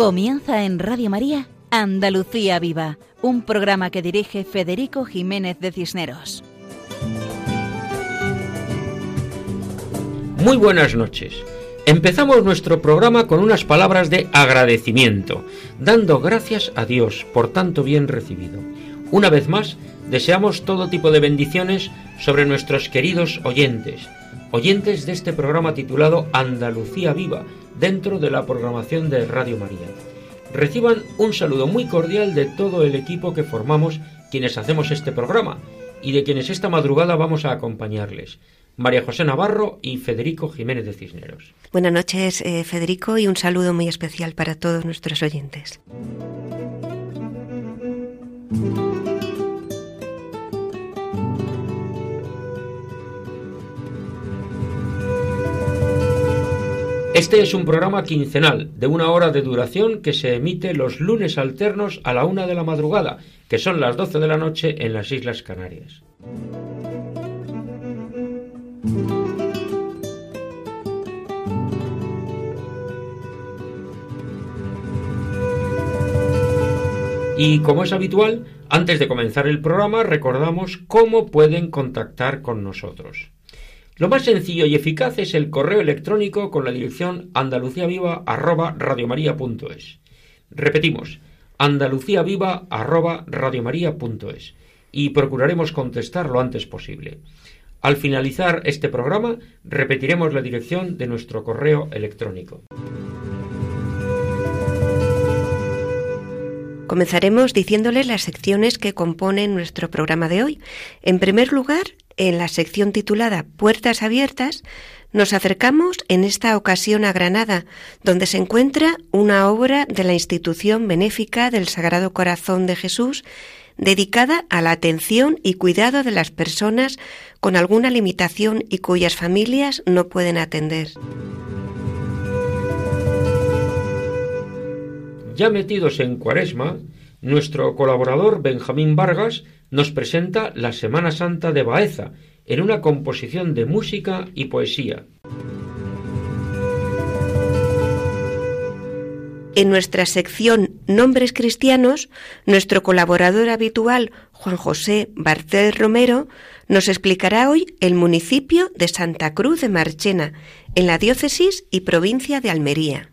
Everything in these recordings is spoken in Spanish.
Comienza en Radio María Andalucía Viva, un programa que dirige Federico Jiménez de Cisneros. Muy buenas noches. Empezamos nuestro programa con unas palabras de agradecimiento, dando gracias a Dios por tanto bien recibido. Una vez más, deseamos todo tipo de bendiciones sobre nuestros queridos oyentes, oyentes de este programa titulado Andalucía Viva, dentro de la programación de Radio María. Reciban un saludo muy cordial de todo el equipo que formamos quienes hacemos este programa y de quienes esta madrugada vamos a acompañarles. María José Navarro y Federico Jiménez de Cisneros. Buenas noches, eh, Federico, y un saludo muy especial para todos nuestros oyentes. Este es un programa quincenal de una hora de duración que se emite los lunes alternos a la una de la madrugada, que son las doce de la noche en las Islas Canarias. Y como es habitual, antes de comenzar el programa recordamos cómo pueden contactar con nosotros. Lo más sencillo y eficaz es el correo electrónico con la dirección andaluciaviva@radiomaria.es. Repetimos, andaluciaviva@radiomaria.es y procuraremos contestar lo antes posible. Al finalizar este programa, repetiremos la dirección de nuestro correo electrónico. Comenzaremos diciéndoles las secciones que componen nuestro programa de hoy. En primer lugar, en la sección titulada Puertas Abiertas, nos acercamos en esta ocasión a Granada, donde se encuentra una obra de la institución benéfica del Sagrado Corazón de Jesús dedicada a la atención y cuidado de las personas con alguna limitación y cuyas familias no pueden atender. Ya metidos en Cuaresma, nuestro colaborador Benjamín Vargas nos presenta la Semana Santa de Baeza en una composición de música y poesía. En nuestra sección Nombres Cristianos, nuestro colaborador habitual, Juan José Bartel Romero, nos explicará hoy el municipio de Santa Cruz de Marchena, en la diócesis y provincia de Almería.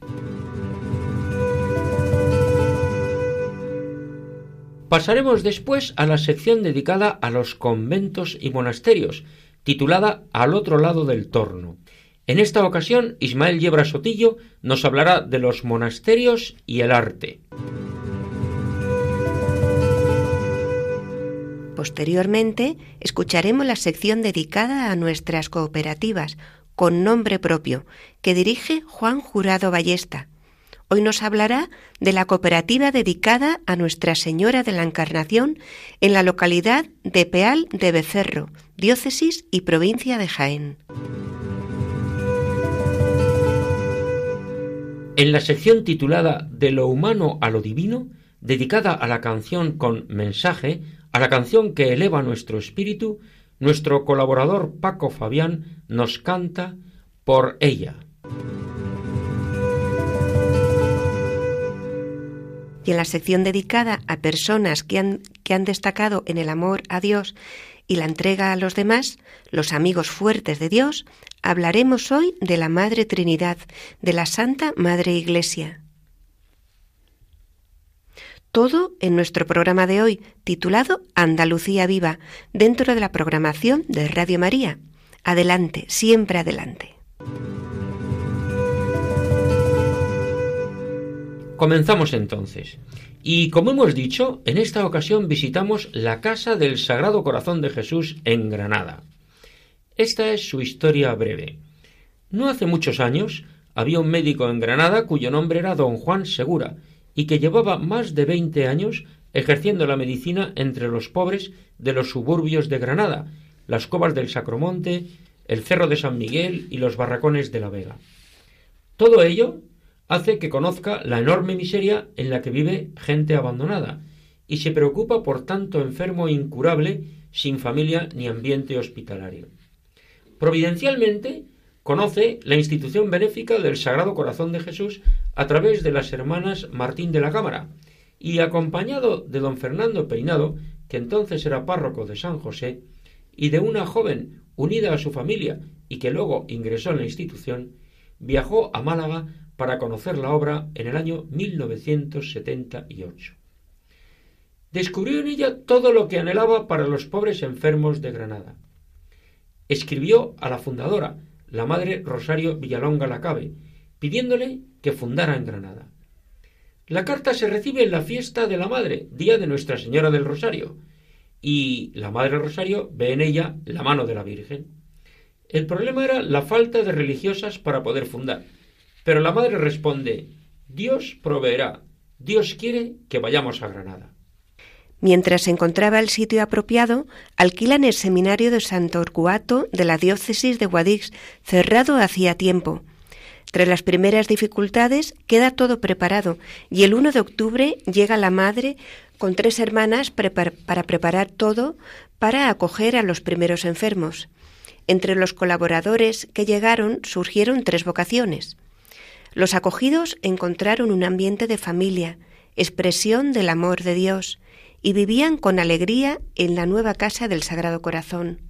Pasaremos después a la sección dedicada a los conventos y monasterios, titulada Al otro lado del torno. En esta ocasión, Ismael Yebra Sotillo nos hablará de los monasterios y el arte. Posteriormente, escucharemos la sección dedicada a nuestras cooperativas, con nombre propio, que dirige Juan Jurado Ballesta Hoy nos hablará de la cooperativa dedicada a Nuestra Señora de la Encarnación en la localidad de Peal de Becerro, diócesis y provincia de Jaén. En la sección titulada De lo humano a lo divino, dedicada a la canción con mensaje, a la canción que eleva nuestro espíritu, nuestro colaborador Paco Fabián nos canta por ella. Y en la sección dedicada a personas que han, que han destacado en el amor a Dios y la entrega a los demás, los amigos fuertes de Dios, hablaremos hoy de la Madre Trinidad, de la Santa Madre Iglesia. Todo en nuestro programa de hoy, titulado Andalucía Viva, dentro de la programación de Radio María. Adelante, siempre adelante. Comenzamos entonces. Y como hemos dicho, en esta ocasión visitamos la Casa del Sagrado Corazón de Jesús en Granada. Esta es su historia breve. No hace muchos años había un médico en Granada cuyo nombre era don Juan Segura y que llevaba más de veinte años ejerciendo la medicina entre los pobres de los suburbios de Granada, las covas del Sacromonte, el Cerro de San Miguel y los barracones de la Vega. Todo ello hace que conozca la enorme miseria en la que vive gente abandonada y se preocupa por tanto enfermo incurable sin familia ni ambiente hospitalario. Providencialmente conoce la institución benéfica del Sagrado Corazón de Jesús a través de las hermanas Martín de la Cámara, y acompañado de don Fernando Peinado, que entonces era párroco de San José, y de una joven unida a su familia y que luego ingresó en la institución, viajó a Málaga para conocer la obra en el año 1978. Descubrió en ella todo lo que anhelaba para los pobres enfermos de Granada. Escribió a la fundadora, la madre Rosario Villalonga Lacabe, pidiéndole que fundara en Granada. La carta se recibe en la fiesta de la Madre, día de Nuestra Señora del Rosario, y la Madre Rosario ve en ella la mano de la Virgen. El problema era la falta de religiosas para poder fundar, pero la Madre responde Dios proveerá, Dios quiere que vayamos a Granada. Mientras encontraba el sitio apropiado, alquilan el seminario de Santo Orcuato de la diócesis de Guadix, cerrado hacía tiempo. Tras las primeras dificultades, queda todo preparado y el 1 de octubre llega la madre con tres hermanas para preparar todo para acoger a los primeros enfermos. Entre los colaboradores que llegaron surgieron tres vocaciones. Los acogidos encontraron un ambiente de familia, expresión del amor de Dios, y vivían con alegría en la nueva casa del Sagrado Corazón.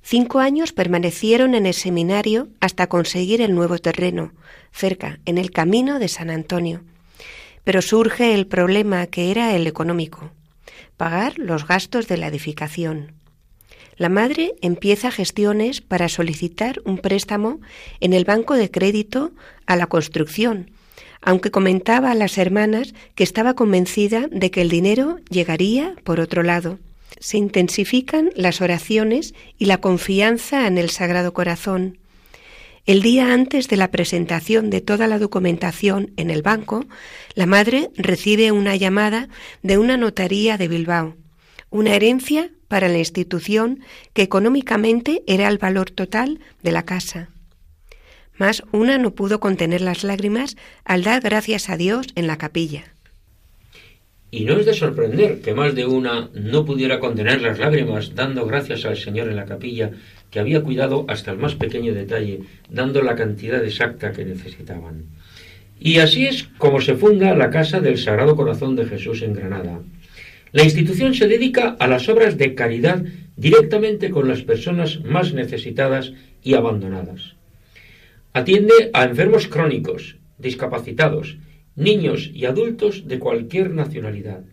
Cinco años permanecieron en el seminario hasta conseguir el nuevo terreno, cerca, en el camino de San Antonio. Pero surge el problema que era el económico, pagar los gastos de la edificación. La madre empieza gestiones para solicitar un préstamo en el banco de crédito a la construcción, aunque comentaba a las hermanas que estaba convencida de que el dinero llegaría por otro lado. Se intensifican las oraciones y la confianza en el Sagrado Corazón. El día antes de la presentación de toda la documentación en el banco, la madre recibe una llamada de una notaría de Bilbao, una herencia para la institución que económicamente era el valor total de la casa. Mas una no pudo contener las lágrimas al dar gracias a Dios en la capilla. Y no es de sorprender que más de una no pudiera contener las lágrimas dando gracias al Señor en la capilla, que había cuidado hasta el más pequeño detalle, dando la cantidad exacta que necesitaban. Y así es como se funda la Casa del Sagrado Corazón de Jesús en Granada. La institución se dedica a las obras de caridad directamente con las personas más necesitadas y abandonadas. Atiende a enfermos crónicos, discapacitados, niños y adultos de cualquier nacionalidad.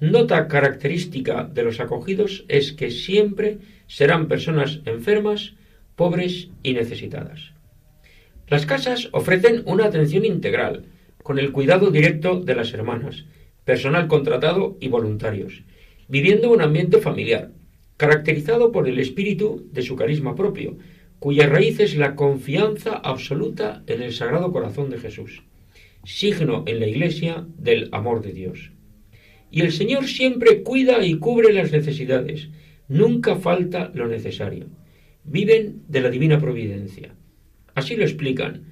Nota característica de los acogidos es que siempre serán personas enfermas, pobres y necesitadas. Las casas ofrecen una atención integral, con el cuidado directo de las hermanas, personal contratado y voluntarios, viviendo un ambiente familiar, caracterizado por el espíritu de su carisma propio, cuya raíz es la confianza absoluta en el Sagrado Corazón de Jesús, signo en la Iglesia del amor de Dios. Y el Señor siempre cuida y cubre las necesidades, nunca falta lo necesario. Viven de la divina providencia. Así lo explican,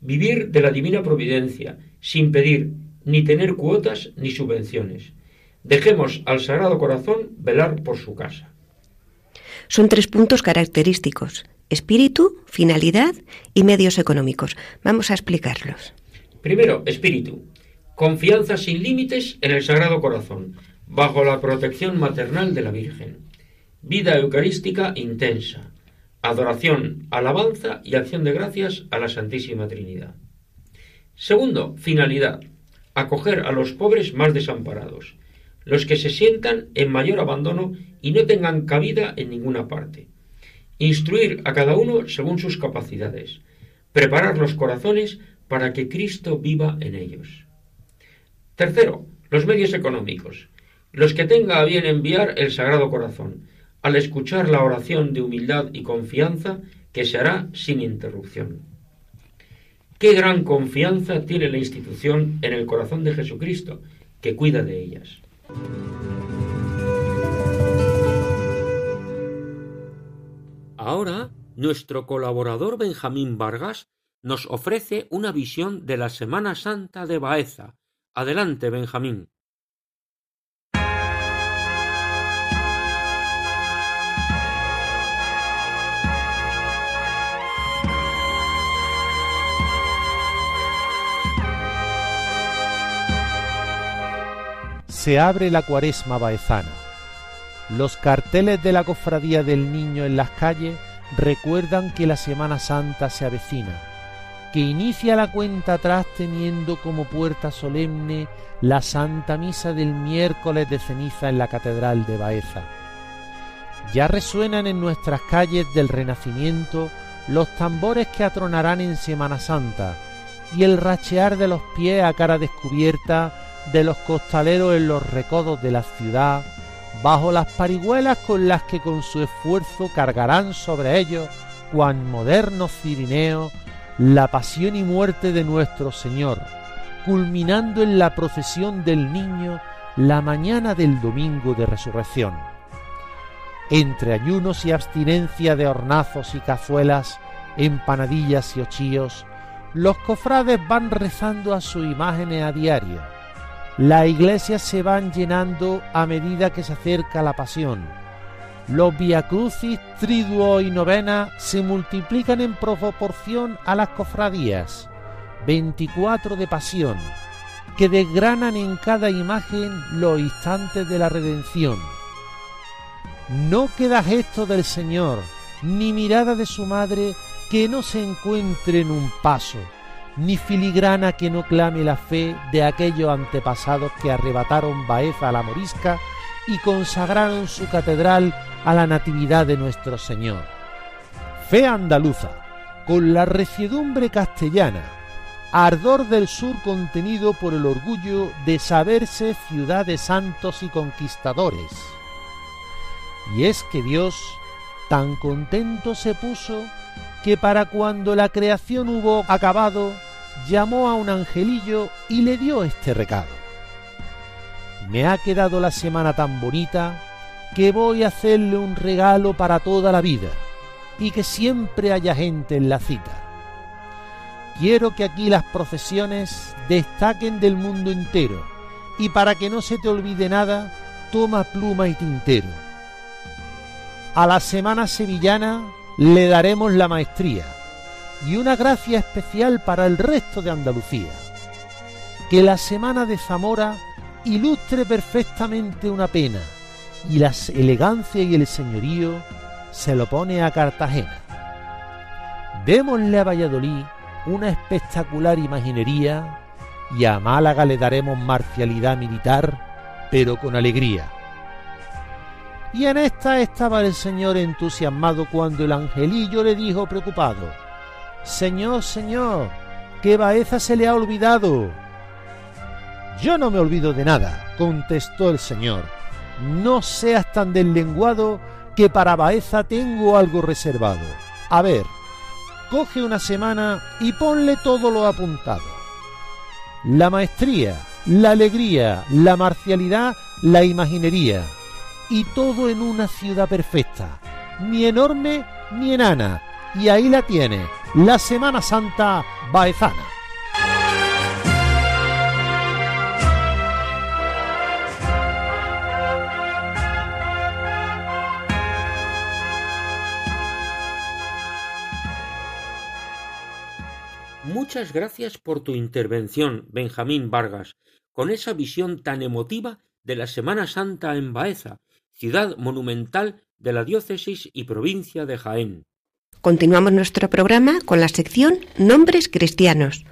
vivir de la divina providencia, sin pedir ni tener cuotas ni subvenciones. Dejemos al Sagrado Corazón velar por su casa. Son tres puntos característicos espíritu, finalidad y medios económicos. Vamos a explicarlos. Primero, espíritu. Confianza sin límites en el Sagrado Corazón, bajo la protección maternal de la Virgen. Vida eucarística intensa. Adoración, alabanza y acción de gracias a la Santísima Trinidad. Segundo, finalidad. Acoger a los pobres más desamparados, los que se sientan en mayor abandono y no tengan cabida en ninguna parte instruir a cada uno según sus capacidades, preparar los corazones para que Cristo viva en ellos. Tercero, los medios económicos, los que tenga a bien enviar el Sagrado Corazón, al escuchar la oración de humildad y confianza que se hará sin interrupción. Qué gran confianza tiene la institución en el corazón de Jesucristo, que cuida de ellas. Ahora, nuestro colaborador Benjamín Vargas nos ofrece una visión de la Semana Santa de Baeza. Adelante, Benjamín. Se abre la cuaresma baezana. Los carteles de la cofradía del niño en las calles recuerdan que la Semana Santa se avecina, que inicia la cuenta atrás teniendo como puerta solemne la Santa Misa del miércoles de ceniza en la Catedral de Baeza. Ya resuenan en nuestras calles del Renacimiento los tambores que atronarán en Semana Santa y el rachear de los pies a cara descubierta de los costaleros en los recodos de la ciudad, bajo las parihuelas con las que con su esfuerzo cargarán sobre ellos, cuan modernos cirineos, la pasión y muerte de nuestro Señor, culminando en la procesión del niño la mañana del domingo de resurrección. Entre ayunos y abstinencia de hornazos y cazuelas, empanadillas y ochíos, los cofrades van rezando a su imagen a diario. Las iglesias se van llenando a medida que se acerca la pasión. Los viacrucis, triduo y novena se multiplican en proporción a las cofradías. 24 de pasión, que desgranan en cada imagen los instantes de la redención. No queda gesto del Señor, ni mirada de su madre que no se encuentre en un paso, ni filigrana que no clame la fe de aquellos antepasados que arrebataron Baeza a la morisca y consagraron su catedral a la natividad de nuestro Señor. Fe andaluza, con la reciedumbre castellana, ardor del sur contenido por el orgullo de saberse ciudad de santos y conquistadores. Y es que Dios tan contento se puso que para cuando la creación hubo acabado, llamó a un angelillo y le dio este recado. Me ha quedado la semana tan bonita que voy a hacerle un regalo para toda la vida y que siempre haya gente en la cita. Quiero que aquí las procesiones destaquen del mundo entero y para que no se te olvide nada, toma pluma y tintero. A la semana sevillana le daremos la maestría y una gracia especial para el resto de Andalucía. Que la semana de Zamora ilustre perfectamente una pena y la elegancia y el señorío se lo pone a Cartagena. Démosle a Valladolid una espectacular imaginería y a Málaga le daremos marcialidad militar, pero con alegría. Y en esta estaba el señor entusiasmado cuando el angelillo le dijo preocupado, Señor, señor, que Baeza se le ha olvidado. Yo no me olvido de nada, contestó el señor. No seas tan deslenguado que para Baeza tengo algo reservado. A ver, coge una semana y ponle todo lo apuntado. La maestría, la alegría, la marcialidad, la imaginería y todo en una ciudad perfecta, ni enorme ni enana. Y ahí la tiene, la Semana Santa Baezana. Muchas gracias por tu intervención, Benjamín Vargas, con esa visión tan emotiva de la Semana Santa en Baeza, ciudad monumental de la diócesis y provincia de Jaén. Continuamos nuestro programa con la sección Nombres Cristianos.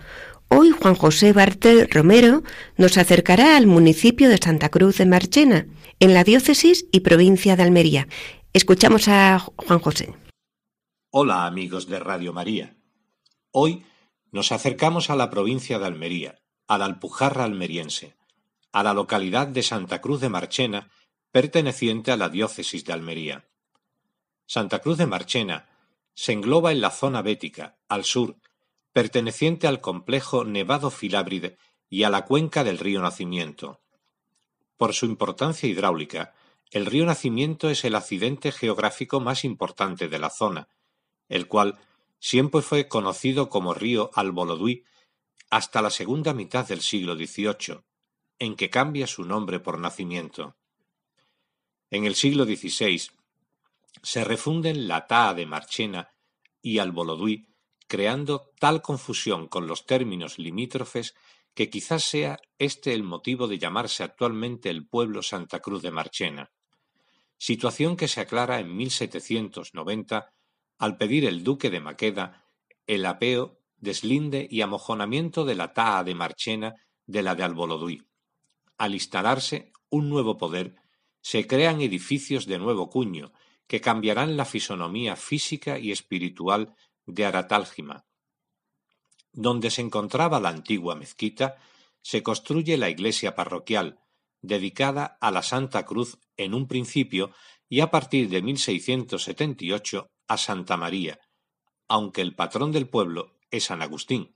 Hoy Juan José Bartel Romero nos acercará al municipio de Santa Cruz de Marchena, en la diócesis y provincia de Almería. Escuchamos a Juan José. Hola amigos de Radio María. Hoy nos acercamos a la provincia de Almería, a la Alpujarra almeriense, a la localidad de Santa Cruz de Marchena, perteneciente a la diócesis de Almería. Santa Cruz de Marchena se engloba en la zona bética, al sur, perteneciente al complejo Nevado Filábride y a la cuenca del río Nacimiento. Por su importancia hidráulica, el río Nacimiento es el accidente geográfico más importante de la zona, el cual siempre fue conocido como río Alboloduí hasta la segunda mitad del siglo XVIII, en que cambia su nombre por nacimiento. En el siglo XVI se refunden la Taa de Marchena y Alboloduí, creando tal confusión con los términos limítrofes que quizás sea este el motivo de llamarse actualmente el pueblo Santa Cruz de Marchena, situación que se aclara en 1790 al pedir el duque de Maqueda el apeo, deslinde y amojonamiento de la taa de Marchena de la de Alboloduí. Al instalarse un nuevo poder, se crean edificios de nuevo cuño, que cambiarán la fisonomía física y espiritual de Aratálgima. Donde se encontraba la antigua mezquita, se construye la iglesia parroquial, dedicada a la Santa Cruz en un principio y a partir de 1678 a Santa María, aunque el patrón del pueblo es San Agustín.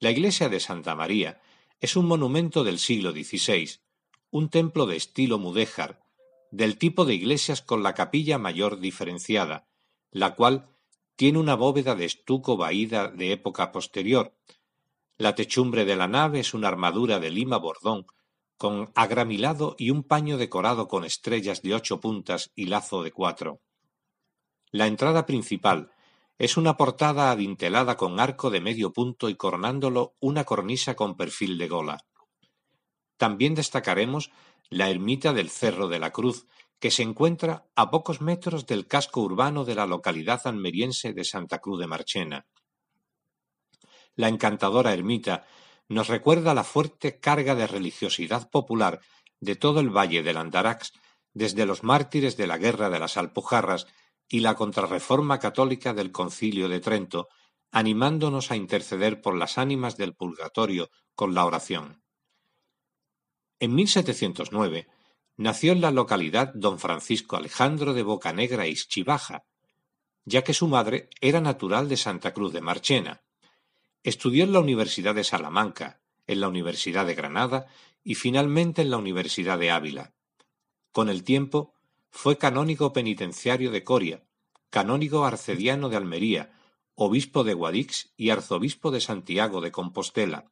La iglesia de Santa María es un monumento del siglo XVI, un templo de estilo mudéjar, del tipo de iglesias con la capilla mayor diferenciada, la cual tiene una bóveda de estuco vaída de época posterior. La techumbre de la nave es una armadura de lima bordón, con agramilado y un paño decorado con estrellas de ocho puntas y lazo de cuatro. La entrada principal es una portada adintelada con arco de medio punto y coronándolo una cornisa con perfil de gola. También destacaremos la ermita del Cerro de la Cruz, que se encuentra a pocos metros del casco urbano de la localidad almeriense de Santa Cruz de Marchena. La encantadora ermita nos recuerda la fuerte carga de religiosidad popular de todo el valle del Andarax, desde los mártires de la guerra de las Alpujarras y la contrarreforma católica del Concilio de Trento, animándonos a interceder por las ánimas del purgatorio con la oración. En 1709 nació en la localidad don Francisco Alejandro de Bocanegra y Chivaja, ya que su madre era natural de Santa Cruz de Marchena. Estudió en la Universidad de Salamanca, en la Universidad de Granada y finalmente en la Universidad de Ávila. Con el tiempo fue canónigo penitenciario de Coria, canónigo arcediano de Almería, obispo de Guadix y arzobispo de Santiago de Compostela.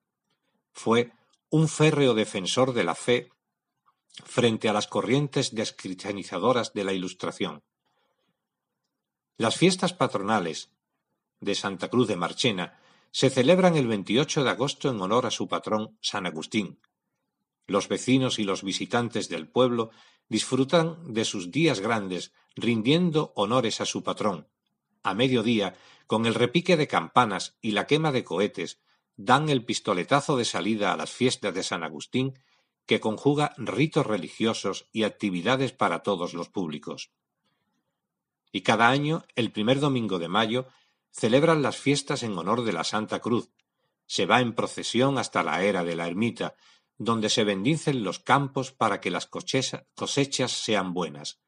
Fue un férreo defensor de la fe frente a las corrientes descristianizadoras de la Ilustración. Las fiestas patronales de Santa Cruz de Marchena se celebran el 28 de agosto en honor a su patrón San Agustín. Los vecinos y los visitantes del pueblo disfrutan de sus días grandes rindiendo honores a su patrón. A mediodía, con el repique de campanas y la quema de cohetes, dan el pistoletazo de salida a las fiestas de San Agustín, que conjuga ritos religiosos y actividades para todos los públicos. Y cada año, el primer domingo de mayo, celebran las fiestas en honor de la Santa Cruz. Se va en procesión hasta la era de la ermita, donde se bendicen los campos para que las cosechas sean buenas.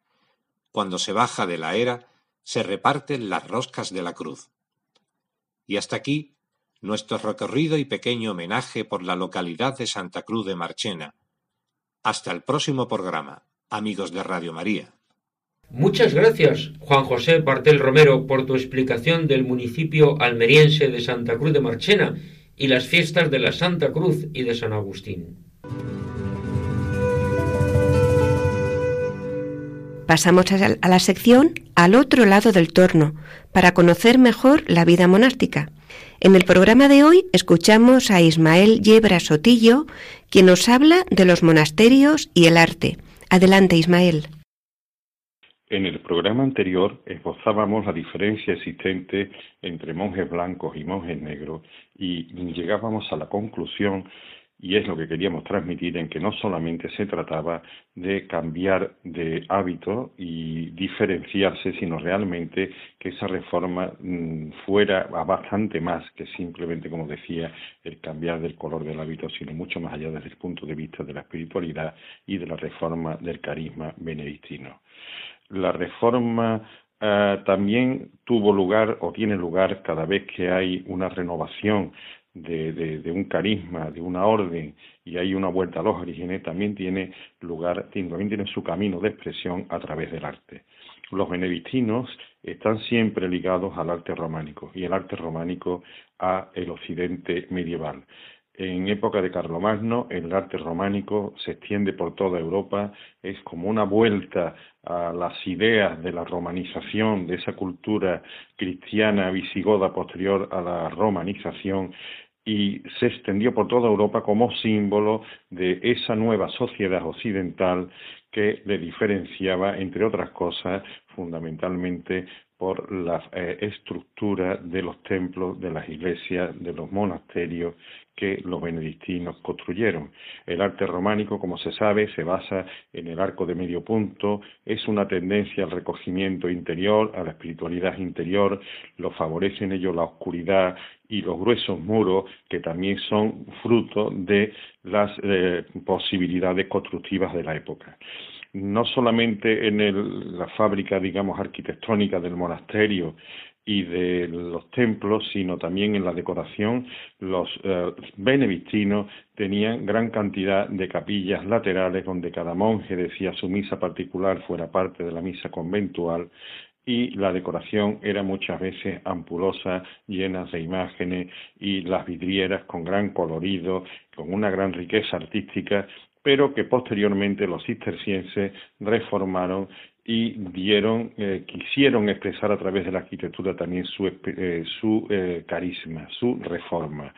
Cuando se baja de la era, se reparten las roscas de la cruz. Y hasta aquí nuestro recorrido y pequeño homenaje por la localidad de Santa Cruz de Marchena. Hasta el próximo programa, amigos de Radio María. Muchas gracias, Juan José Partel Romero, por tu explicación del municipio almeriense de Santa Cruz de Marchena y las fiestas de la Santa Cruz y de San Agustín. Pasamos a la sección al otro lado del torno para conocer mejor la vida monástica. En el programa de hoy escuchamos a Ismael Yebra Sotillo, quien nos habla de los monasterios y el arte. Adelante, Ismael. En el programa anterior esbozábamos la diferencia existente entre monjes blancos y monjes negros y llegábamos a la conclusión y es lo que queríamos transmitir en que no solamente se trataba de cambiar de hábito y diferenciarse, sino realmente que esa reforma mm, fuera bastante más que simplemente, como decía, el cambiar del color del hábito, sino mucho más allá desde el punto de vista de la espiritualidad y de la reforma del carisma benedictino. La reforma eh, también tuvo lugar o tiene lugar cada vez que hay una renovación de, de, un carisma, de una orden, y hay una vuelta a los orígenes, también tiene lugar, también tiene su camino de expresión a través del arte. Los benedictinos están siempre ligados al arte románico y el arte románico a el occidente medieval. En época de Carlomagno, el arte románico se extiende por toda Europa, es como una vuelta a las ideas de la romanización, de esa cultura cristiana visigoda posterior a la romanización, y se extendió por toda Europa como símbolo de esa nueva sociedad occidental que le diferenciaba, entre otras cosas, fundamentalmente por la eh, estructura de los templos, de las iglesias, de los monasterios que los benedictinos construyeron. El arte románico, como se sabe, se basa en el arco de medio punto, es una tendencia al recogimiento interior, a la espiritualidad interior, lo favorecen ello la oscuridad y los gruesos muros, que también son fruto de las eh, posibilidades constructivas de la época no solamente en la fábrica, digamos, arquitectónica del monasterio y de los templos, sino también en la decoración, los eh, benedictinos tenían gran cantidad de capillas laterales donde cada monje decía su misa particular fuera parte de la misa conventual y la decoración era muchas veces ampulosa, llenas de imágenes y las vidrieras con gran colorido, con una gran riqueza artística pero que posteriormente los cistercienses reformaron y dieron, eh, quisieron expresar a través de la arquitectura también su, eh, eh, carisma, su reforma.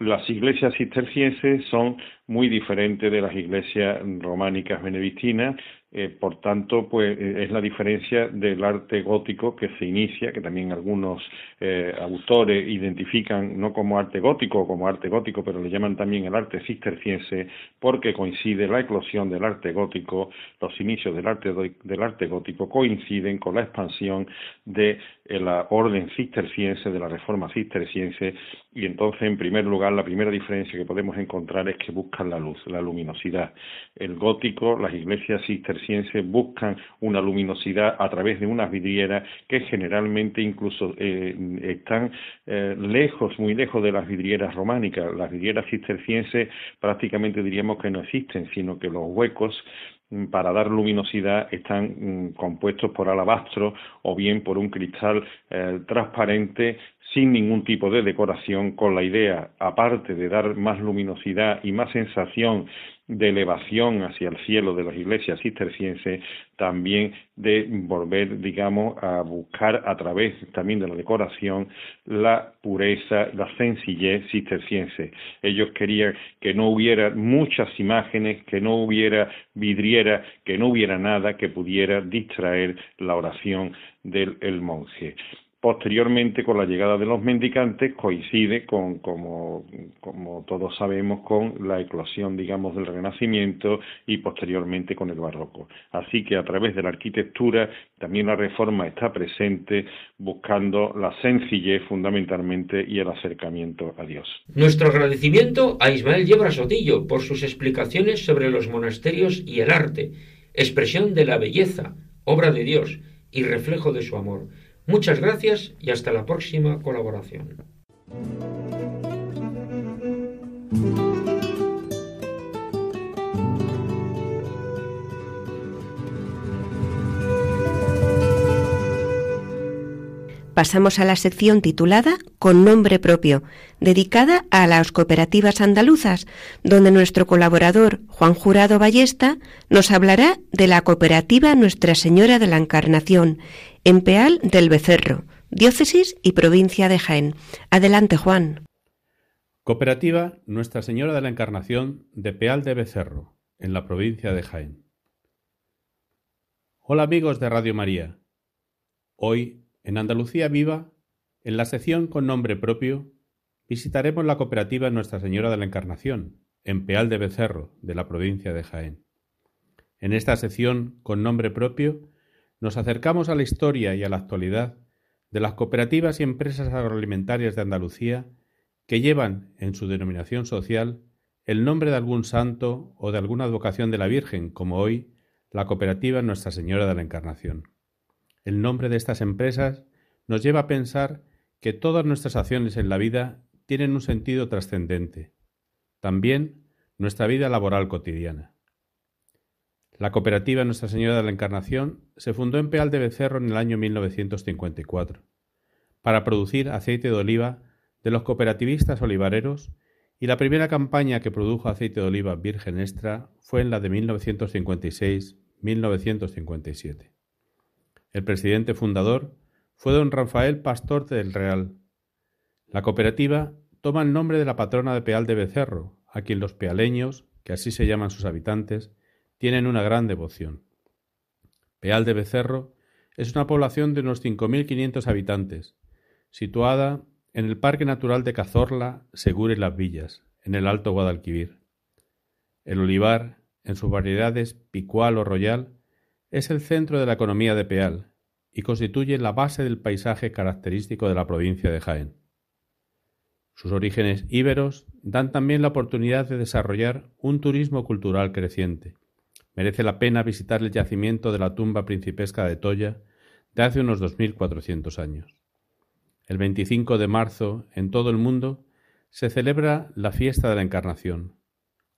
Las iglesias cistercienses son muy diferentes de las iglesias románicas benedictinas, eh, por tanto, pues eh, es la diferencia del arte gótico que se inicia, que también algunos eh, autores identifican no como arte gótico o como arte gótico, pero le llaman también el arte cisterciense, porque coincide la eclosión del arte gótico, los inicios del arte, del arte gótico coinciden con la expansión de la orden cisterciense, de la reforma cisterciense, y entonces, en primer lugar, la primera diferencia que podemos encontrar es que buscan la luz, la luminosidad. El gótico, las iglesias cistercienses buscan una luminosidad a través de unas vidrieras que generalmente incluso eh, están eh, lejos, muy lejos de las vidrieras románicas. Las vidrieras cistercienses prácticamente diríamos que no existen, sino que los huecos Mm, para dar luminosidad están mm, compuestos por alabastro o bien por un cristal eh, transparente sin ningún tipo de decoración con la idea, aparte de dar más luminosidad y más sensación de elevación hacia el cielo de las iglesias cistercienses, también de volver, digamos, a buscar a través también de la decoración la pureza, la sencillez cisterciense. Ellos querían que no hubiera muchas imágenes, que no hubiera vidriera, que no hubiera nada que pudiera distraer la oración del monje. Posteriormente, con la llegada de los mendicantes, coincide con, como, como todos sabemos, con la eclosión, digamos, del Renacimiento y posteriormente con el Barroco. Así que a través de la arquitectura también la reforma está presente buscando la sencillez fundamentalmente y el acercamiento a Dios. Nuestro agradecimiento a Ismael Yebra Sotillo por sus explicaciones sobre los monasterios y el arte, expresión de la belleza, obra de Dios y reflejo de su amor. Muchas gracias y hasta la próxima colaboración. Pasamos a la sección titulada Con nombre propio, dedicada a las cooperativas andaluzas, donde nuestro colaborador Juan Jurado Ballesta nos hablará de la cooperativa Nuestra Señora de la Encarnación, en Peal del Becerro, diócesis y provincia de Jaén. Adelante, Juan. Cooperativa Nuestra Señora de la Encarnación de Peal de Becerro, en la provincia de Jaén. Hola amigos de Radio María. Hoy en Andalucía Viva, en la sección con nombre propio, visitaremos la cooperativa Nuestra Señora de la Encarnación, en Peal de Becerro, de la provincia de Jaén. En esta sección con nombre propio, nos acercamos a la historia y a la actualidad de las cooperativas y empresas agroalimentarias de Andalucía que llevan en su denominación social el nombre de algún santo o de alguna advocación de la Virgen, como hoy la cooperativa Nuestra Señora de la Encarnación. El nombre de estas empresas nos lleva a pensar que todas nuestras acciones en la vida tienen un sentido trascendente, también nuestra vida laboral cotidiana. La cooperativa Nuestra Señora de la Encarnación se fundó en Peal de Becerro en el año 1954 para producir aceite de oliva de los cooperativistas olivareros y la primera campaña que produjo aceite de oliva virgen extra fue en la de 1956-1957. El presidente fundador fue don Rafael Pastor del Real. La cooperativa toma el nombre de la patrona de Peal de Becerro, a quien los pealeños, que así se llaman sus habitantes, tienen una gran devoción. Peal de Becerro es una población de unos 5.500 habitantes, situada en el Parque Natural de Cazorla, Segura y Las Villas, en el Alto Guadalquivir. El olivar, en sus variedades picual o royal, es el centro de la economía de Peal y constituye la base del paisaje característico de la provincia de Jaén. Sus orígenes íberos dan también la oportunidad de desarrollar un turismo cultural creciente. Merece la pena visitar el yacimiento de la tumba principesca de Toya de hace unos 2400 años. El 25 de marzo, en todo el mundo, se celebra la fiesta de la Encarnación,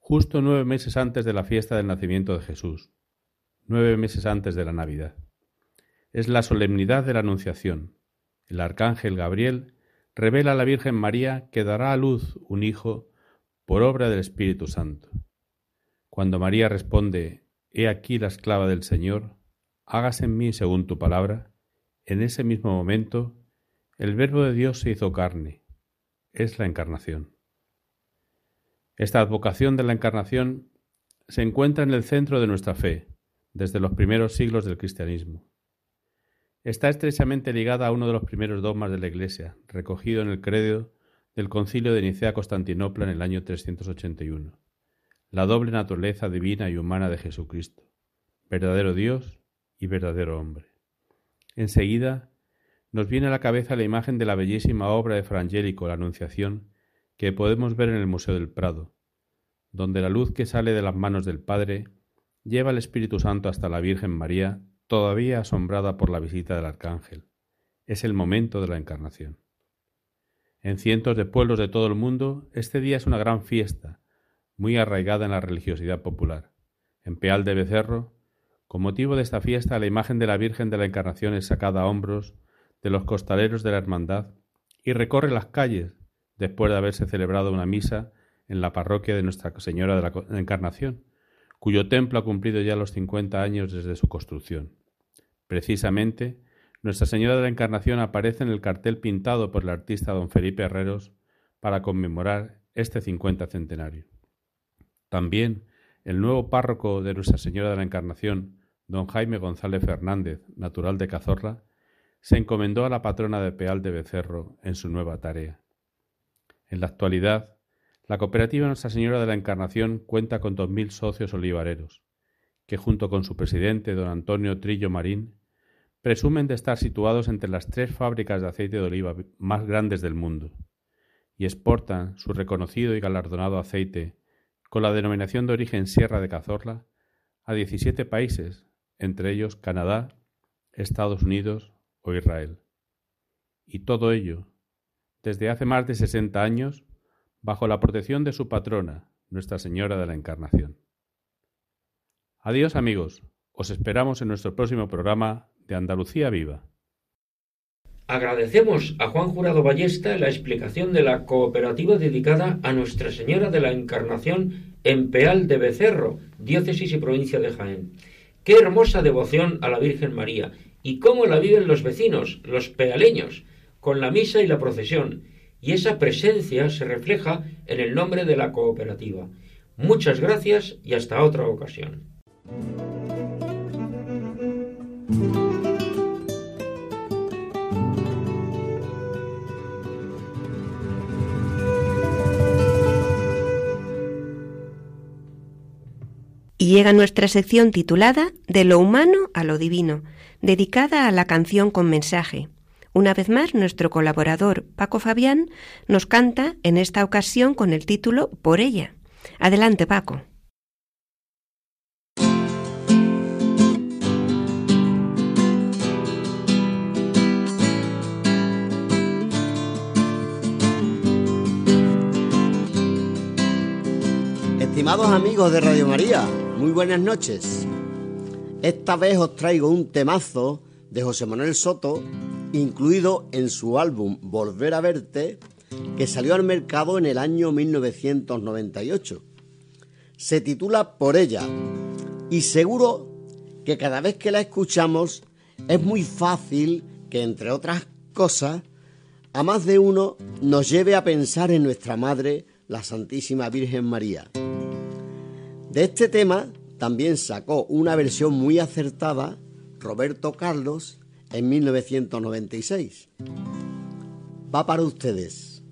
justo nueve meses antes de la fiesta del nacimiento de Jesús, nueve meses antes de la Navidad. Es la solemnidad de la Anunciación. El arcángel Gabriel revela a la Virgen María que dará a luz un hijo por obra del Espíritu Santo. Cuando María responde, He aquí la esclava del Señor, hágase en mí según tu palabra, en ese mismo momento el Verbo de Dios se hizo carne. Es la encarnación. Esta advocación de la encarnación se encuentra en el centro de nuestra fe, desde los primeros siglos del cristianismo. Está estrechamente ligada a uno de los primeros dogmas de la Iglesia, recogido en el credo del Concilio de Nicea-Constantinopla en el año 381, la doble naturaleza divina y humana de Jesucristo, verdadero Dios y verdadero hombre. Enseguida nos viene a la cabeza la imagen de la bellísima obra de Frangélico, la Anunciación, que podemos ver en el Museo del Prado, donde la luz que sale de las manos del Padre lleva al Espíritu Santo hasta la Virgen María todavía asombrada por la visita del arcángel. Es el momento de la encarnación. En cientos de pueblos de todo el mundo, este día es una gran fiesta, muy arraigada en la religiosidad popular. En Peal de Becerro, con motivo de esta fiesta, la imagen de la Virgen de la Encarnación es sacada a hombros de los costaleros de la Hermandad y recorre las calles después de haberse celebrado una misa en la parroquia de Nuestra Señora de la Encarnación, cuyo templo ha cumplido ya los cincuenta años desde su construcción. Precisamente, Nuestra Señora de la Encarnación aparece en el cartel pintado por el artista don Felipe Herreros para conmemorar este cincuenta centenario. También el nuevo párroco de Nuestra Señora de la Encarnación, don Jaime González Fernández, natural de Cazorla, se encomendó a la patrona de Peal de Becerro en su nueva tarea. En la actualidad, la cooperativa Nuestra Señora de la Encarnación cuenta con dos mil socios olivareros, que junto con su presidente, don Antonio Trillo Marín, presumen de estar situados entre las tres fábricas de aceite de oliva más grandes del mundo y exportan su reconocido y galardonado aceite con la denominación de origen Sierra de Cazorla a 17 países, entre ellos Canadá, Estados Unidos o Israel. Y todo ello, desde hace más de 60 años, bajo la protección de su patrona, Nuestra Señora de la Encarnación. Adiós amigos, os esperamos en nuestro próximo programa de Andalucía Viva. Agradecemos a Juan Jurado Ballesta la explicación de la cooperativa dedicada a Nuestra Señora de la Encarnación en Peal de Becerro, diócesis y provincia de Jaén. Qué hermosa devoción a la Virgen María y cómo la viven los vecinos, los pealeños, con la misa y la procesión. Y esa presencia se refleja en el nombre de la cooperativa. Muchas gracias y hasta otra ocasión. Y llega nuestra sección titulada De lo humano a lo divino, dedicada a la canción con mensaje. Una vez más, nuestro colaborador Paco Fabián nos canta en esta ocasión con el título Por ella. Adelante, Paco. Estimados amigos de Radio María, muy buenas noches. Esta vez os traigo un temazo de José Manuel Soto, incluido en su álbum Volver a verte, que salió al mercado en el año 1998. Se titula Por ella y seguro que cada vez que la escuchamos es muy fácil que, entre otras cosas, a más de uno nos lleve a pensar en nuestra Madre, la Santísima Virgen María. De este tema también sacó una versión muy acertada Roberto Carlos en 1996. Va para ustedes.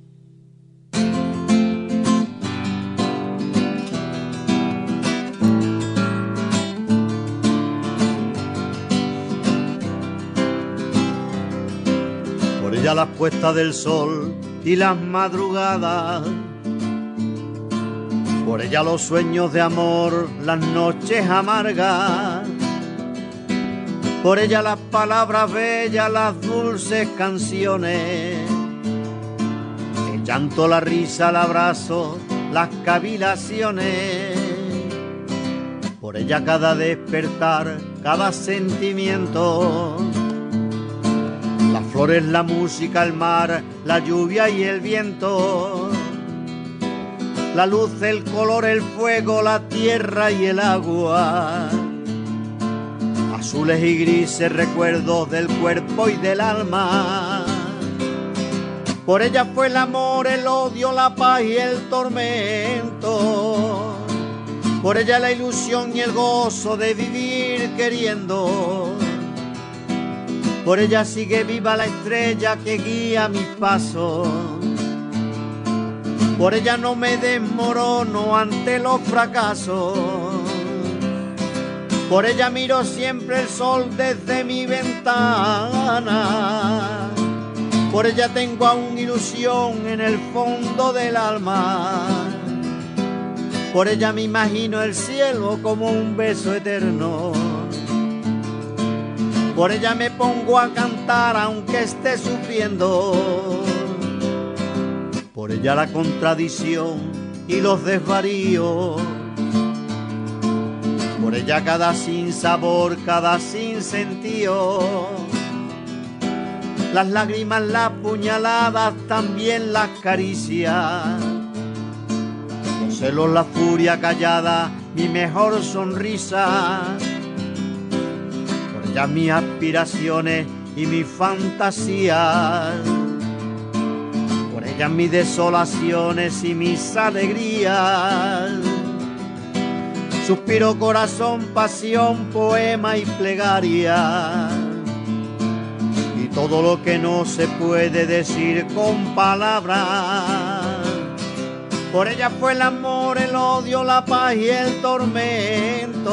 Por ella las puestas del sol y las madrugadas. Por ella los sueños de amor, las noches amargas por ella las palabras bellas, las dulces canciones. El llanto, la risa, el abrazo, las cavilaciones. Por ella cada despertar, cada sentimiento. Las flores, la música, el mar, la lluvia y el viento. La luz, el color, el fuego, la tierra y el agua azules y grises recuerdos del cuerpo y del alma. Por ella fue el amor, el odio, la paz y el tormento. Por ella la ilusión y el gozo de vivir queriendo. Por ella sigue viva la estrella que guía mis pasos. Por ella no me desmorono ante los fracasos por ella miro siempre el sol desde mi ventana. Por ella tengo aún ilusión en el fondo del alma. Por ella me imagino el cielo como un beso eterno. Por ella me pongo a cantar aunque esté sufriendo. Por ella la contradicción y los desvaríos por ella cada sin sabor, cada sin sentido. Las lágrimas, las puñaladas, también las caricias. Los celos, la furia callada, mi mejor sonrisa. Por ella mis aspiraciones y mis fantasías. Ella mis desolaciones y mis alegrías Suspiro, corazón, pasión, poema y plegaria. Y todo lo que no se puede decir con palabras. Por ella fue el amor, el odio, la paz y el tormento.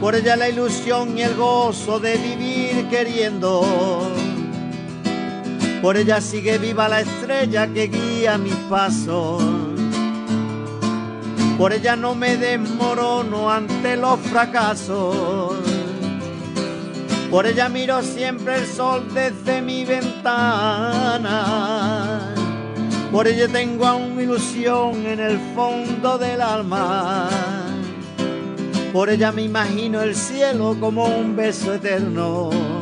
Por ella la ilusión y el gozo de vivir queriendo. Por ella sigue viva la estrella que guía mis pasos por ella no me desmorono ante los fracasos. Por ella miro siempre el sol desde mi ventana. Por ella tengo aún ilusión en el fondo del alma. Por ella me imagino el cielo como un beso eterno.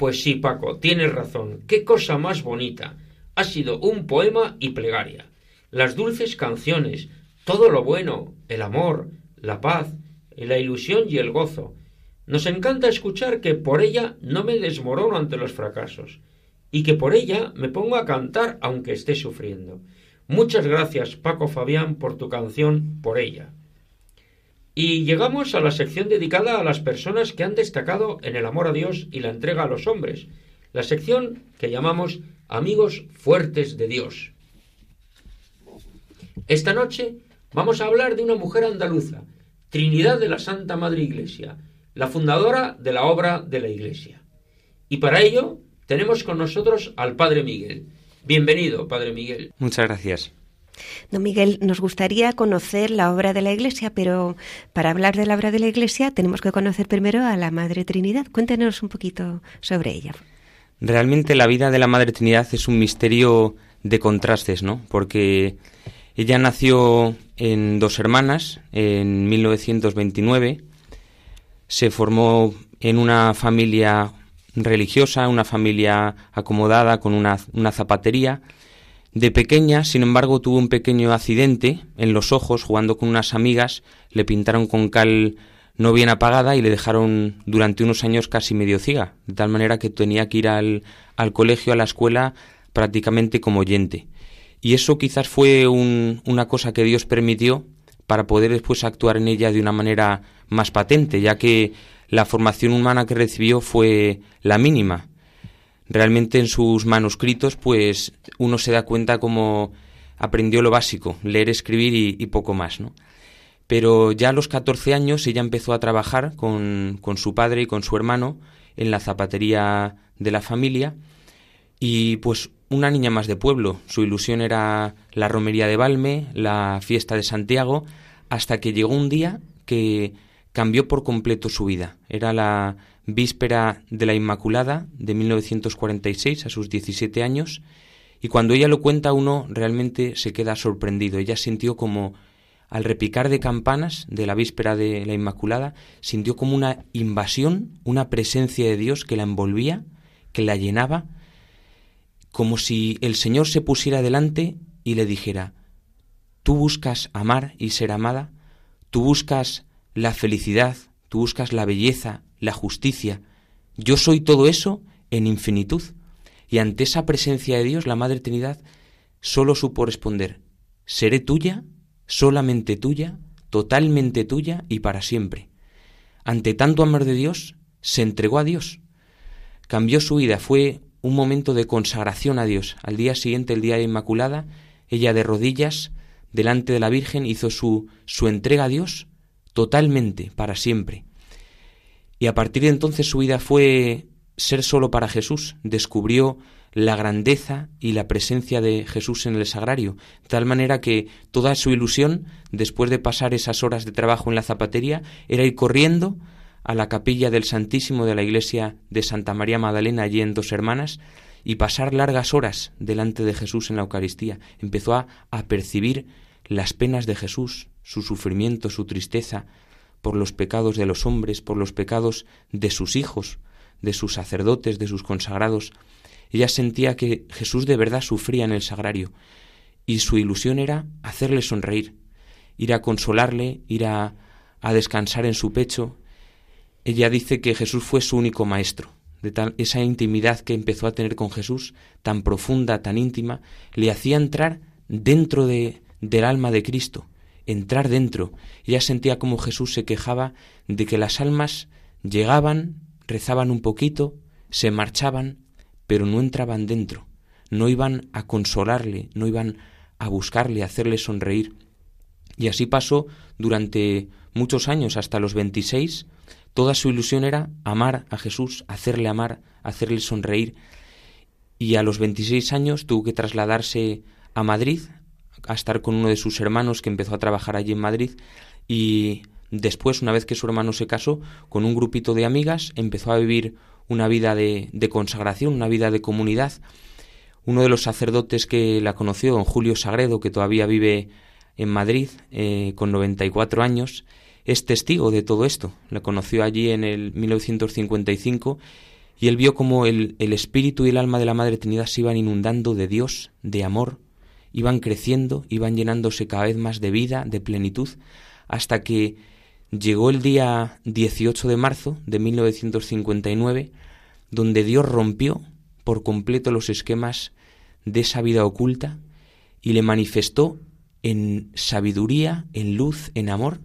Pues sí, Paco, tienes razón. Qué cosa más bonita. Ha sido un poema y plegaria. Las dulces canciones, todo lo bueno, el amor, la paz, la ilusión y el gozo. Nos encanta escuchar que por ella no me desmorono ante los fracasos y que por ella me pongo a cantar aunque esté sufriendo. Muchas gracias, Paco Fabián, por tu canción Por ella. Y llegamos a la sección dedicada a las personas que han destacado en el amor a Dios y la entrega a los hombres, la sección que llamamos Amigos Fuertes de Dios. Esta noche Vamos a hablar de una mujer andaluza, Trinidad de la Santa Madre Iglesia, la fundadora de la obra de la Iglesia. Y para ello tenemos con nosotros al Padre Miguel. Bienvenido, Padre Miguel. Muchas gracias. Don Miguel, nos gustaría conocer la obra de la Iglesia, pero para hablar de la obra de la Iglesia tenemos que conocer primero a la Madre Trinidad. Cuéntenos un poquito sobre ella. Realmente la vida de la Madre Trinidad es un misterio de contrastes, ¿no? Porque ella nació en Dos Hermanas en 1929, se formó en una familia religiosa, una familia acomodada con una, una zapatería. De pequeña, sin embargo, tuvo un pequeño accidente en los ojos jugando con unas amigas, le pintaron con cal no bien apagada y le dejaron durante unos años casi medio ciega, de tal manera que tenía que ir al, al colegio, a la escuela, prácticamente como oyente. Y eso quizás fue una cosa que Dios permitió para poder después actuar en ella de una manera más patente, ya que la formación humana que recibió fue la mínima. Realmente en sus manuscritos, pues uno se da cuenta cómo aprendió lo básico, leer, escribir y, poco más, ¿no? Pero ya a los 14 años ella empezó a trabajar con, con su padre y con su hermano en la zapatería de la familia y pues una niña más de pueblo. Su ilusión era la romería de Valme, la fiesta de Santiago, hasta que llegó un día que cambió por completo su vida. Era la víspera de la Inmaculada de 1946, a sus 17 años, y cuando ella lo cuenta uno realmente se queda sorprendido. Ella sintió como, al repicar de campanas de la víspera de la Inmaculada, sintió como una invasión, una presencia de Dios que la envolvía, que la llenaba, como si el Señor se pusiera delante y le dijera, tú buscas amar y ser amada, tú buscas la felicidad, tú buscas la belleza, la justicia, yo soy todo eso en infinitud. Y ante esa presencia de Dios, la Madre Trinidad solo supo responder, seré tuya, solamente tuya, totalmente tuya y para siempre. Ante tanto amor de Dios, se entregó a Dios. Cambió su vida, fue un momento de consagración a Dios. Al día siguiente, el día de Inmaculada, ella de rodillas, delante de la Virgen, hizo su, su entrega a Dios totalmente, para siempre. Y a partir de entonces su vida fue ser solo para Jesús. Descubrió la grandeza y la presencia de Jesús en el sagrario, de tal manera que toda su ilusión, después de pasar esas horas de trabajo en la zapatería, era ir corriendo a la capilla del Santísimo de la iglesia de Santa María Magdalena allí en Dos Hermanas y pasar largas horas delante de Jesús en la Eucaristía. Empezó a, a percibir las penas de Jesús, su sufrimiento, su tristeza, por los pecados de los hombres, por los pecados de sus hijos, de sus sacerdotes, de sus consagrados. Ella sentía que Jesús de verdad sufría en el sagrario y su ilusión era hacerle sonreír, ir a consolarle, ir a, a descansar en su pecho, ella dice que Jesús fue su único maestro. De tal, esa intimidad que empezó a tener con Jesús, tan profunda, tan íntima, le hacía entrar dentro de, del alma de Cristo, entrar dentro. Ella sentía como Jesús se quejaba de que las almas llegaban, rezaban un poquito, se marchaban, pero no entraban dentro, no iban a consolarle, no iban a buscarle, a hacerle sonreír. Y así pasó durante muchos años, hasta los 26, Toda su ilusión era amar a Jesús, hacerle amar, hacerle sonreír. Y a los 26 años tuvo que trasladarse a Madrid, a estar con uno de sus hermanos que empezó a trabajar allí en Madrid. Y después, una vez que su hermano se casó, con un grupito de amigas, empezó a vivir una vida de, consagración, una vida de comunidad. Uno de los sacerdotes que la conoció, don Julio Sagredo, que todavía vive en Madrid, eh, con 94 años, es testigo de todo esto. La conoció allí en el 1955 y él vio como el, el espíritu y el alma de la Madre Trinidad se iban inundando de Dios, de amor, iban creciendo, iban llenándose cada vez más de vida, de plenitud, hasta que llegó el día 18 de marzo de 1959, donde Dios rompió por completo los esquemas de esa vida oculta y le manifestó en sabiduría, en luz, en amor,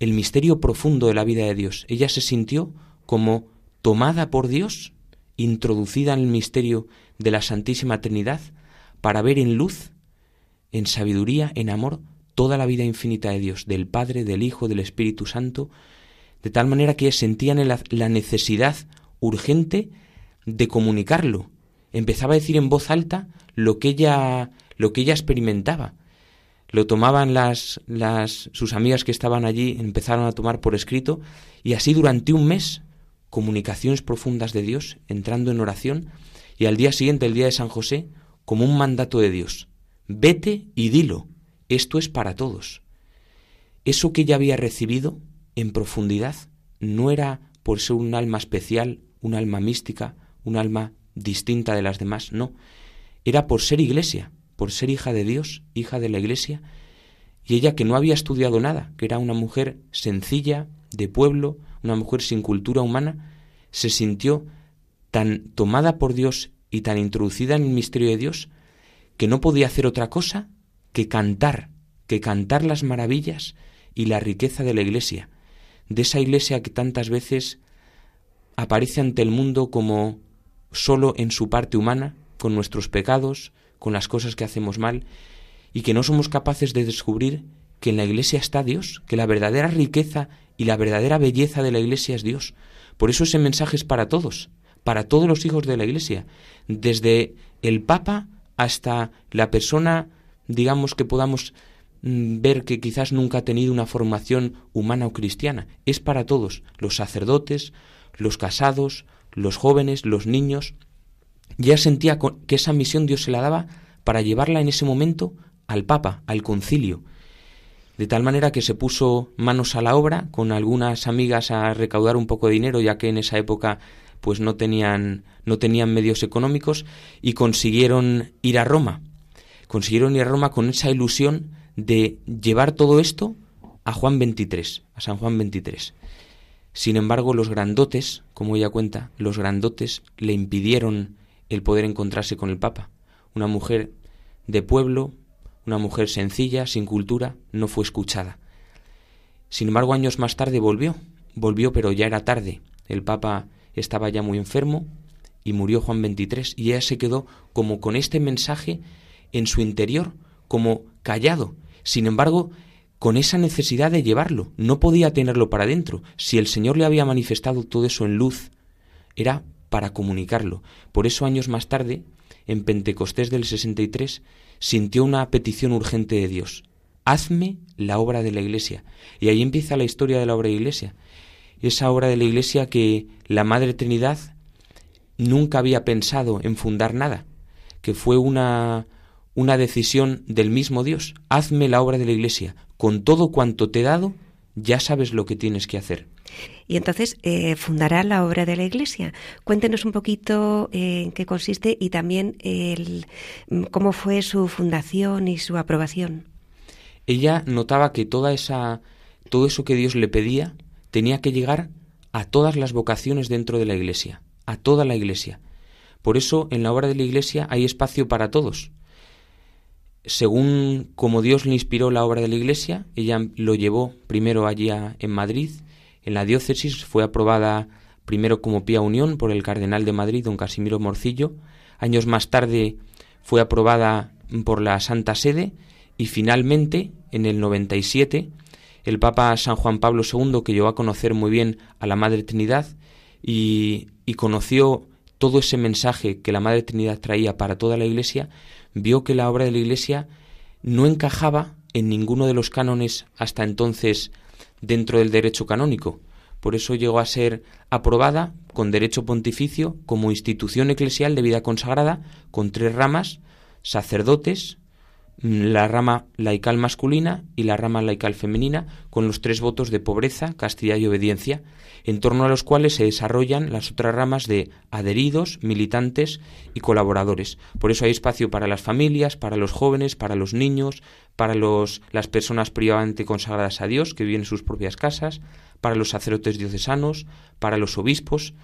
el misterio profundo de la vida de Dios. Ella se sintió como tomada por Dios, introducida en el misterio de la Santísima Trinidad, para ver en luz, en sabiduría, en amor, toda la vida infinita de Dios, del Padre, del Hijo, del Espíritu Santo, de tal manera que sentían la, necesidad urgente de comunicarlo. Empezaba a decir en voz alta lo que ella, lo que ella experimentaba lo tomaban las, las, sus amigas que estaban allí, empezaron a tomar por escrito, y así durante un mes, comunicaciones profundas de Dios, entrando en oración, y al día siguiente, el día de San José, como un mandato de Dios. Vete y dilo, esto es para todos. Eso que ella había recibido en profundidad no era por ser un alma especial, un alma mística, un alma distinta de las demás, no. Era por ser iglesia, por ser hija de Dios, hija de la iglesia, y ella que no había estudiado nada, que era una mujer sencilla, de pueblo, una mujer sin cultura humana, se sintió tan tomada por Dios y tan introducida en el misterio de Dios que no podía hacer otra cosa que cantar, que cantar las maravillas y la riqueza de la Iglesia, de esa Iglesia que tantas veces aparece ante el mundo como solo en su parte humana, con nuestros pecados, con las cosas que hacemos mal, y que no somos capaces de descubrir que en la Iglesia está Dios, que la verdadera riqueza y la verdadera belleza de la Iglesia es Dios. Por eso ese mensaje es para todos, para todos los hijos de la Iglesia, desde el Papa hasta la persona, digamos, que podamos mm, ver que quizás nunca ha tenido una formación humana o cristiana. Es para todos, los sacerdotes, los casados, los jóvenes, los niños. Ya sentía que esa misión Dios se la daba para llevarla en ese momento al Papa, al concilio. De tal manera que se puso manos a la obra con algunas amigas a recaudar un poco de dinero, ya que en esa época pues no tenían, no tenían medios económicos y consiguieron ir a Roma. Consiguieron ir a Roma con esa ilusión de llevar todo esto a Juan 23, a San Juan 23. Sin embargo, los grandotes, como ella cuenta, los grandotes le impidieron el poder encontrarse con el Papa. Una mujer de pueblo, una mujer sencilla, sin cultura, no fue escuchada. Sin embargo, años más tarde volvió, volvió pero ya era tarde. El Papa estaba ya muy enfermo y murió Juan XXIII y ella se quedó como con este mensaje en su interior, como callado. Sin embargo, con esa necesidad de llevarlo. No podía tenerlo para adentro. Si el Señor le había manifestado todo eso en luz, era para comunicarlo. Por eso años más tarde, en Pentecostés del 63, sintió una petición urgente de Dios. Hazme la obra de la Iglesia. Y ahí empieza la historia de la obra de la Iglesia. Esa obra de la Iglesia que la Madre Trinidad nunca había pensado en fundar nada, que fue una, una decisión del mismo Dios. Hazme la obra de la Iglesia, con todo cuanto te he dado, ya sabes lo que tienes que hacer. Y entonces eh, fundará la obra de la Iglesia. Cuéntenos un poquito eh, en qué consiste y también el, cómo fue su fundación y su aprobación. Ella notaba que toda esa, todo eso que Dios le pedía tenía que llegar a todas las vocaciones dentro de la Iglesia, a toda la Iglesia. Por eso en la obra de la Iglesia hay espacio para todos. Según como Dios le inspiró la obra de la Iglesia, ella lo llevó primero allí en Madrid, en la diócesis fue aprobada primero como Pía Unión por el cardenal de Madrid, don Casimiro Morcillo, años más tarde fue aprobada por la Santa Sede y finalmente, en el 97, el Papa San Juan Pablo II, que llegó a conocer muy bien a la Madre Trinidad y, y conoció todo ese mensaje que la Madre Trinidad traía para toda la Iglesia, vio que la obra de la Iglesia no encajaba en ninguno de los cánones hasta entonces dentro del derecho canónico. Por eso llegó a ser aprobada con derecho pontificio como institución eclesial de vida consagrada con tres ramas, sacerdotes, la rama laical masculina y la rama laical femenina, con los tres votos de pobreza, castidad y obediencia, en torno a los cuales se desarrollan las otras ramas de adheridos, militantes y colaboradores. Por eso hay espacio para las familias, para los jóvenes, para los niños, para los, las personas privadamente consagradas a Dios, que viven en sus propias casas, para los sacerdotes diocesanos, para los obispos.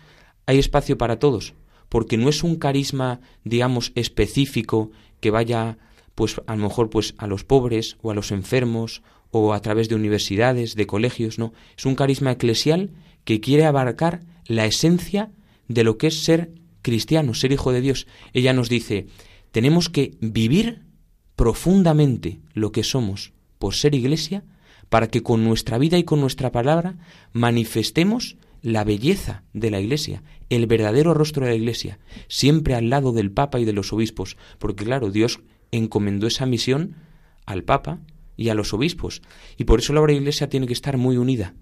Hay espacio para todos, porque no es un carisma, digamos, específico que vaya pues a lo mejor pues a los pobres o a los enfermos o a través de universidades, de colegios, no, es un carisma eclesial que quiere abarcar la esencia de lo que es ser cristiano, ser hijo de Dios. Ella nos dice, tenemos que vivir profundamente lo que somos por ser iglesia, para que con nuestra vida y con nuestra palabra manifestemos la belleza de la Iglesia, el verdadero rostro de la Iglesia, siempre al lado del Papa y de los obispos, porque claro, Dios encomendó esa misión al Papa y a los obispos. Y por eso la obra Iglesia tiene que estar muy unida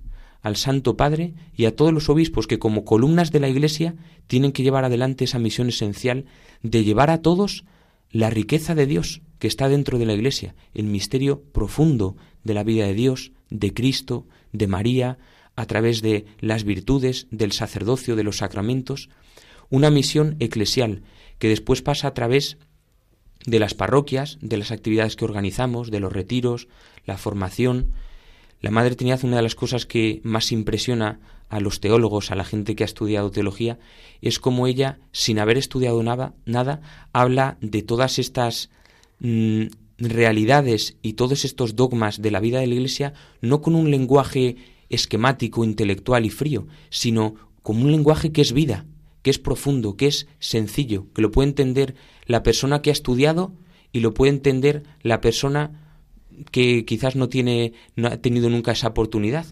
al Santo Padre y a todos los obispos que como columnas de la Iglesia tienen que llevar adelante esa misión esencial de llevar a todos la riqueza de Dios que está dentro de la Iglesia, el misterio profundo de la vida de Dios, de Cristo, de María, a través de las virtudes, del sacerdocio, de los sacramentos, una misión eclesial que después pasa a través de las parroquias, de las actividades que organizamos, de los retiros, la formación. La Madre Trinidad, una de las cosas que más impresiona a los teólogos, a la gente que ha estudiado teología, es como ella, sin haber estudiado nada, nada habla de todas estas mm, realidades y todos estos dogmas de la vida de la Iglesia, no con un lenguaje esquemático, intelectual y frío, sino como un lenguaje que es vida, que es profundo, que es sencillo, que lo puede entender la persona que ha estudiado y lo puede entender la persona que quizás no tiene no ha tenido nunca esa oportunidad,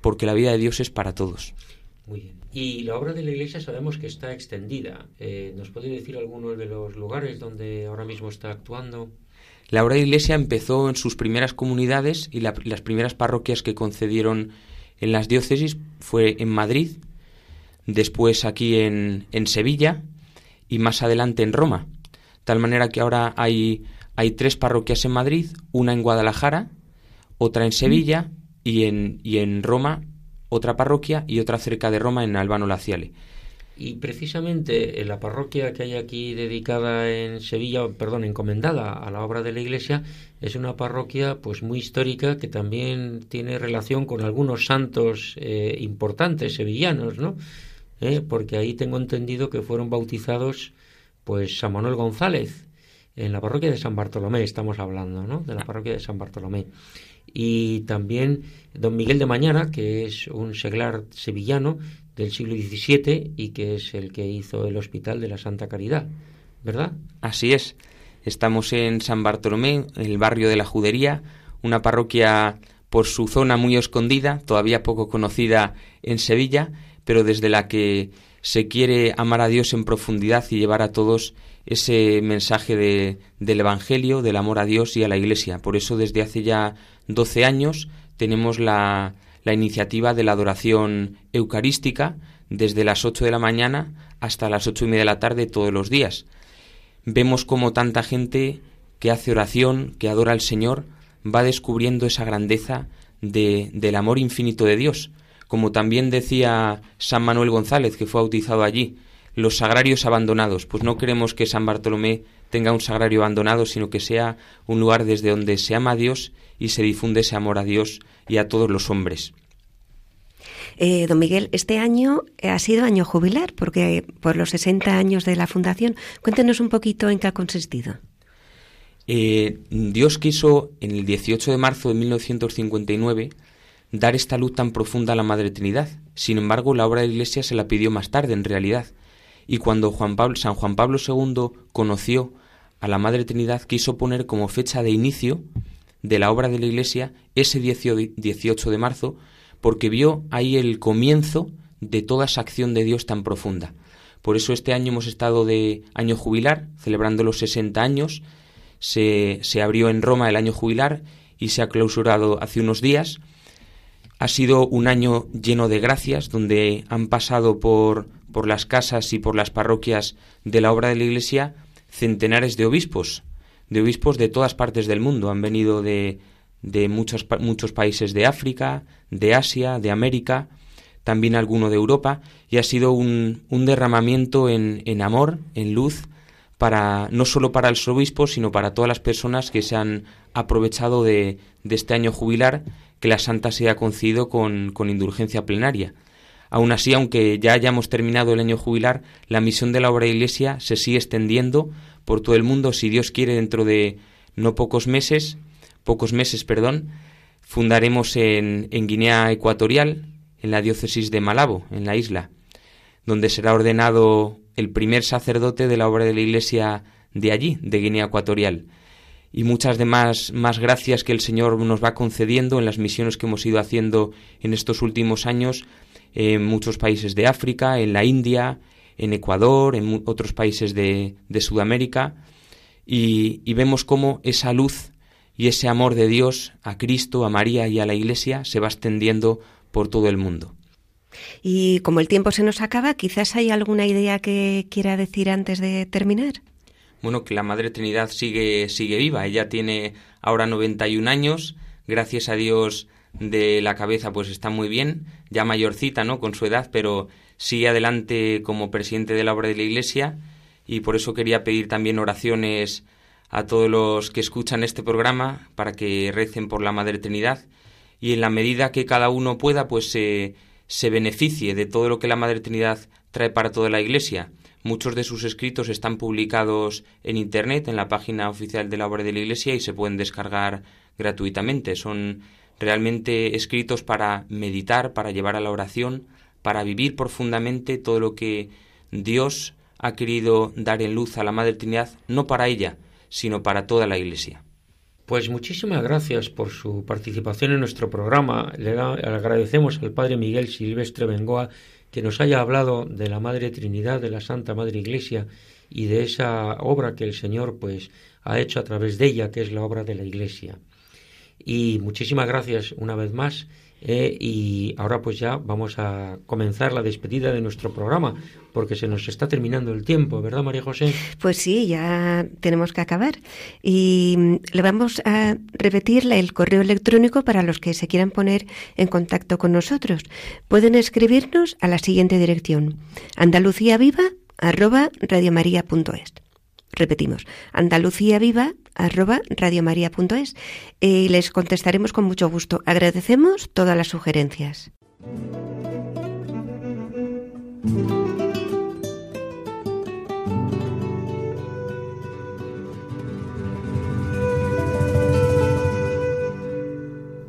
porque la vida de Dios es para todos. Muy bien. Y la obra de la Iglesia sabemos que está extendida. Eh, ¿Nos puede decir algunos de los lugares donde ahora mismo está actuando? La obra de la Iglesia empezó en sus primeras comunidades y las primeras parroquias que concedieron en las diócesis fue en Madrid, después aquí en, en Sevilla y más adelante en Roma. Tal manera que ahora hay, hay tres parroquias en Madrid, una en Guadalajara, otra en Sevilla y en, y en Roma otra parroquia y otra cerca de Roma en Albano Laciale. Y precisamente en la parroquia que hay aquí dedicada en Sevilla, perdón, encomendada a la obra de la Iglesia, es una parroquia pues muy histórica que también tiene relación con algunos santos eh, importantes sevillanos, ¿no? ¿Eh? porque ahí tengo entendido que fueron bautizados pues San Manuel González, en la parroquia de San Bartolomé estamos hablando, ¿no? De la parroquia de San Bartolomé. Y también don Miguel de Mañana, que es un seglar sevillano del siglo XVII y que es el que hizo el Hospital de la Santa Caridad, ¿verdad? Así es. Estamos en San Bartolomé, en el barrio de la Judería, una parroquia por su zona muy escondida, todavía poco conocida en Sevilla, pero desde la que se quiere amar a Dios en profundidad y llevar a todos ese mensaje de, del Evangelio, del amor a Dios y a la Iglesia. Por eso desde hace ya 12 años tenemos la, la iniciativa de la adoración eucarística desde las 8 de la mañana hasta las ocho y media de la tarde todos los días. Vemos como tanta gente que hace oración, que adora al Señor, va descubriendo esa grandeza de, del amor infinito de Dios como también decía San Manuel González, que fue bautizado allí, los sagrarios abandonados. Pues no queremos que San Bartolomé tenga un sagrario abandonado, sino que sea un lugar desde donde se ama a Dios y se difunde ese amor a Dios y a todos los hombres. Eh, don Miguel, este año ha sido año jubilar, porque por los 60 años de la Fundación, cuéntenos un poquito en qué ha consistido. Eh, Dios quiso, en el 18 de marzo de 1959, dar esta luz tan profunda a la Madre Trinidad. Sin embargo, la obra de la Iglesia se la pidió más tarde, en realidad. Y cuando Juan Pablo, San Juan Pablo II conoció a la Madre Trinidad, quiso poner como fecha de inicio de la obra de la Iglesia ese 18 de marzo, porque vio ahí el comienzo de toda esa acción de Dios tan profunda. Por eso este año hemos estado de año jubilar, celebrando los 60 años. Se, se abrió en Roma el año jubilar y se ha clausurado hace unos días ha sido un año lleno de gracias, donde han pasado por, por las casas y por las parroquias de la obra de la Iglesia centenares de obispos, de obispos de todas partes del mundo. Han venido de, de muchos, muchos países de África, de Asia, de América, también alguno de Europa, y ha sido un, un derramamiento en, en, amor, en luz, para, no solo para los obispos, sino para todas las personas que se han aprovechado de, de este año jubilar que la Santa sea concedido con, con indulgencia plenaria. Aún así, aunque ya hayamos terminado el año jubilar, la misión de la obra de Iglesia se sigue extendiendo por todo el mundo. Si Dios quiere, dentro de no pocos meses, pocos meses, perdón, fundaremos en, en Guinea Ecuatorial, en la diócesis de Malabo, en la isla, donde será ordenado el primer sacerdote de la obra de la Iglesia de allí, de Guinea Ecuatorial y muchas demás más gracias que el Señor nos va concediendo en las misiones que hemos ido haciendo en estos últimos años en muchos países de África, en la India, en Ecuador, en otros países de, de Sudamérica, y, y, vemos cómo esa luz y ese amor de Dios a Cristo, a María y a la Iglesia se va extendiendo por todo el mundo. Y como el tiempo se nos acaba, quizás hay alguna idea que quiera decir antes de terminar. Bueno, que la Madre Trinidad sigue, sigue viva. Ella tiene ahora 91 años, gracias a Dios de la cabeza pues está muy bien, ya mayorcita, ¿no? Con su edad, pero sigue adelante como presidente de la obra de la Iglesia y por eso quería pedir también oraciones a todos los que escuchan este programa para que recen por la Madre Trinidad y en la medida que cada uno pueda pues se, se beneficie de todo lo que la Madre Trinidad trae para toda la Iglesia. Muchos de sus escritos están publicados en Internet, en la página oficial de la obra de la Iglesia y se pueden descargar gratuitamente. Son realmente escritos para meditar, para llevar a la oración, para vivir profundamente todo lo que Dios ha querido dar en luz a la Madre Trinidad, no para ella, sino para toda la Iglesia. Pues muchísimas gracias por su participación en nuestro programa. Le, agradecemos al Padre Miguel Silvestre Bengoa que nos haya hablado de la Madre Trinidad, de la Santa Madre Iglesia y de esa obra que el Señor pues ha hecho a través de ella, que es la obra de la Iglesia. Y muchísimas gracias una vez más. Eh, y ahora pues ya vamos a comenzar la despedida de nuestro programa, porque se nos está terminando el tiempo, ¿verdad María José? Pues sí, ya tenemos que acabar. Y mm, le vamos a repetir el correo electrónico para los que se quieran poner en contacto con nosotros. Pueden escribirnos a la siguiente dirección, andaluciaviva radiomaria.es y les contestaremos con mucho gusto. Agradecemos todas las sugerencias.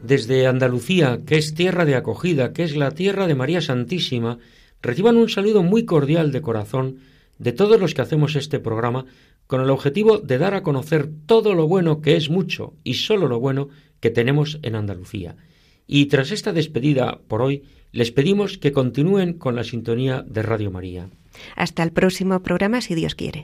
Desde Andalucía, que es tierra de acogida, que es la tierra de María Santísima, reciban un saludo muy cordial de corazón de todos los que hacemos este programa con el objetivo de dar a conocer todo lo bueno que es mucho y solo lo bueno que tenemos en Andalucía. Y tras esta despedida por hoy, les pedimos que continúen con la sintonía de Radio María. Hasta el próximo programa, si Dios quiere.